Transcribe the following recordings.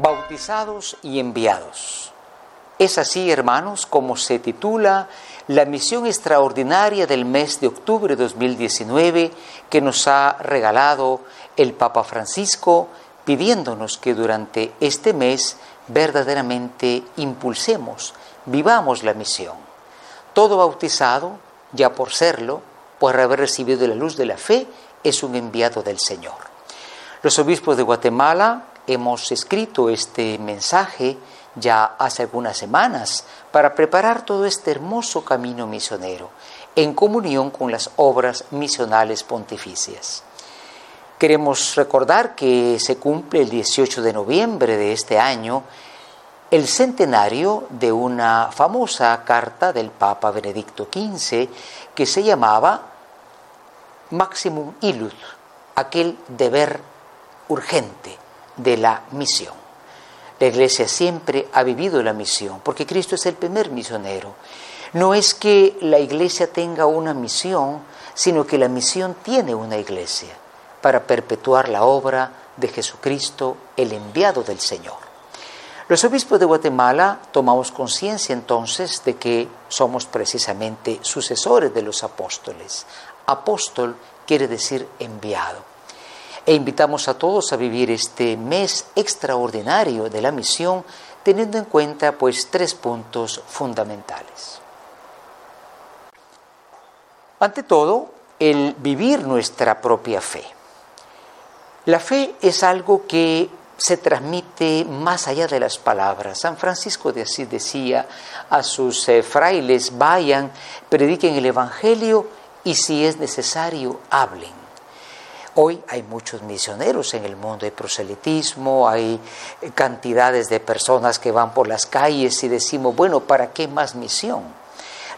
bautizados y enviados. Es así, hermanos, como se titula la misión extraordinaria del mes de octubre de 2019 que nos ha regalado el Papa Francisco, pidiéndonos que durante este mes verdaderamente impulsemos, vivamos la misión. Todo bautizado, ya por serlo, por haber recibido la luz de la fe, es un enviado del Señor. Los obispos de Guatemala hemos escrito este mensaje ya hace algunas semanas para preparar todo este hermoso camino misionero en comunión con las obras misionales pontificias. Queremos recordar que se cumple el 18 de noviembre de este año el centenario de una famosa carta del Papa Benedicto XV que se llamaba Maximum Illud, aquel deber urgente de la misión. La Iglesia siempre ha vivido la misión, porque Cristo es el primer misionero. No es que la Iglesia tenga una misión, sino que la misión tiene una Iglesia para perpetuar la obra de Jesucristo, el enviado del Señor. Los obispos de Guatemala tomamos conciencia entonces de que somos precisamente sucesores de los apóstoles. Apóstol quiere decir enviado e invitamos a todos a vivir este mes extraordinario de la misión teniendo en cuenta pues tres puntos fundamentales. Ante todo, el vivir nuestra propia fe. La fe es algo que se transmite más allá de las palabras. San Francisco de Asís decía a sus eh, frailes, vayan, prediquen el Evangelio y si es necesario, hablen. Hoy hay muchos misioneros en el mundo, hay proselitismo, hay cantidades de personas que van por las calles y decimos, bueno, ¿para qué más misión?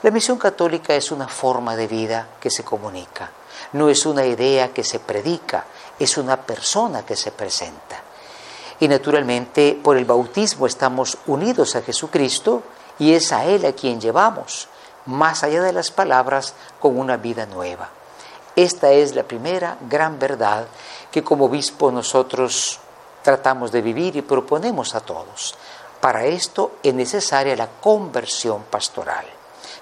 La misión católica es una forma de vida que se comunica, no es una idea que se predica, es una persona que se presenta. Y naturalmente por el bautismo estamos unidos a Jesucristo y es a Él a quien llevamos, más allá de las palabras, con una vida nueva. Esta es la primera gran verdad que como obispo nosotros tratamos de vivir y proponemos a todos. Para esto es necesaria la conversión pastoral.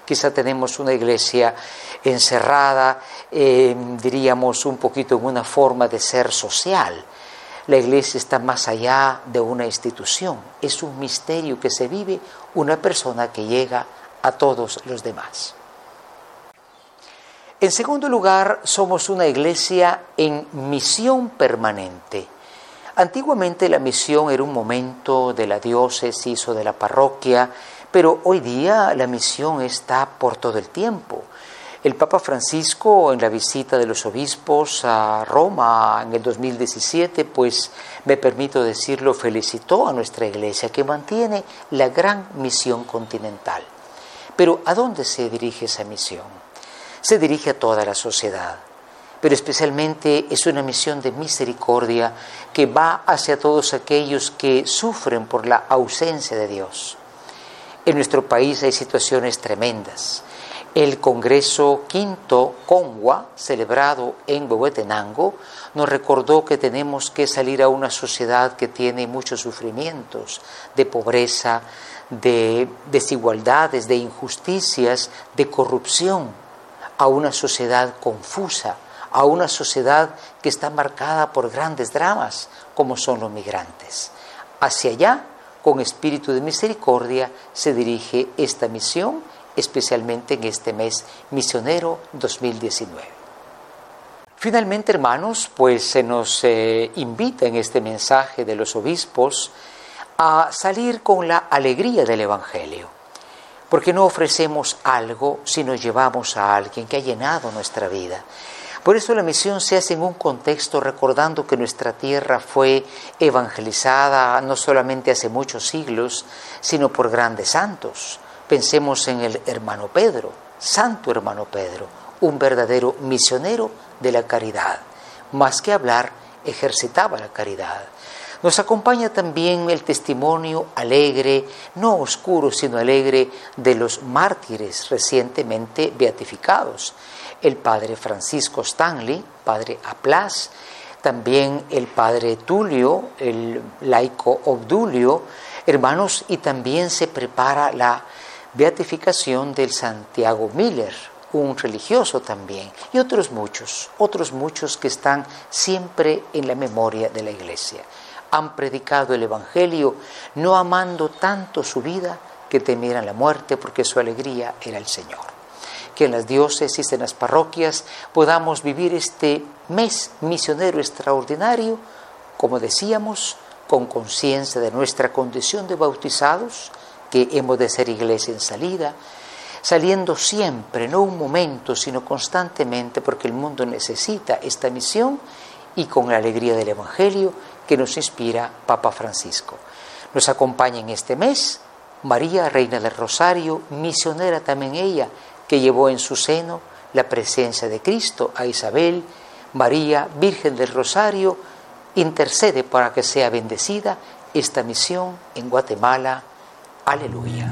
Quizá tenemos una iglesia encerrada, eh, diríamos un poquito en una forma de ser social. La iglesia está más allá de una institución, es un misterio que se vive una persona que llega a todos los demás. En segundo lugar, somos una iglesia en misión permanente. Antiguamente la misión era un momento de la diócesis o de la parroquia, pero hoy día la misión está por todo el tiempo. El Papa Francisco en la visita de los obispos a Roma en el 2017, pues me permito decirlo, felicitó a nuestra iglesia que mantiene la gran misión continental. Pero ¿a dónde se dirige esa misión? Se dirige a toda la sociedad, pero especialmente es una misión de misericordia que va hacia todos aquellos que sufren por la ausencia de Dios. En nuestro país hay situaciones tremendas. El Congreso Quinto Congua, celebrado en Huehuetenango, nos recordó que tenemos que salir a una sociedad que tiene muchos sufrimientos, de pobreza, de desigualdades, de injusticias, de corrupción a una sociedad confusa, a una sociedad que está marcada por grandes dramas como son los migrantes. Hacia allá, con espíritu de misericordia, se dirige esta misión, especialmente en este mes misionero 2019. Finalmente, hermanos, pues se nos eh, invita en este mensaje de los obispos a salir con la alegría del Evangelio porque no ofrecemos algo si nos llevamos a alguien que ha llenado nuestra vida. Por eso la misión se hace en un contexto recordando que nuestra tierra fue evangelizada no solamente hace muchos siglos, sino por grandes santos. Pensemos en el hermano Pedro, santo hermano Pedro, un verdadero misionero de la caridad. Más que hablar, ejercitaba la caridad. Nos acompaña también el testimonio alegre, no oscuro, sino alegre, de los mártires recientemente beatificados. El padre Francisco Stanley, padre Aplas, también el padre Tulio, el laico Obdulio, hermanos, y también se prepara la beatificación del Santiago Miller, un religioso también, y otros muchos, otros muchos que están siempre en la memoria de la iglesia. Han predicado el Evangelio no amando tanto su vida que temieran la muerte porque su alegría era el Señor. Que en las diócesis, en las parroquias, podamos vivir este mes misionero extraordinario, como decíamos, con conciencia de nuestra condición de bautizados, que hemos de ser iglesia en salida, saliendo siempre, no un momento, sino constantemente, porque el mundo necesita esta misión y con la alegría del Evangelio que nos inspira Papa Francisco. Nos acompaña en este mes María, Reina del Rosario, misionera también ella, que llevó en su seno la presencia de Cristo a Isabel, María, Virgen del Rosario, intercede para que sea bendecida esta misión en Guatemala. Aleluya.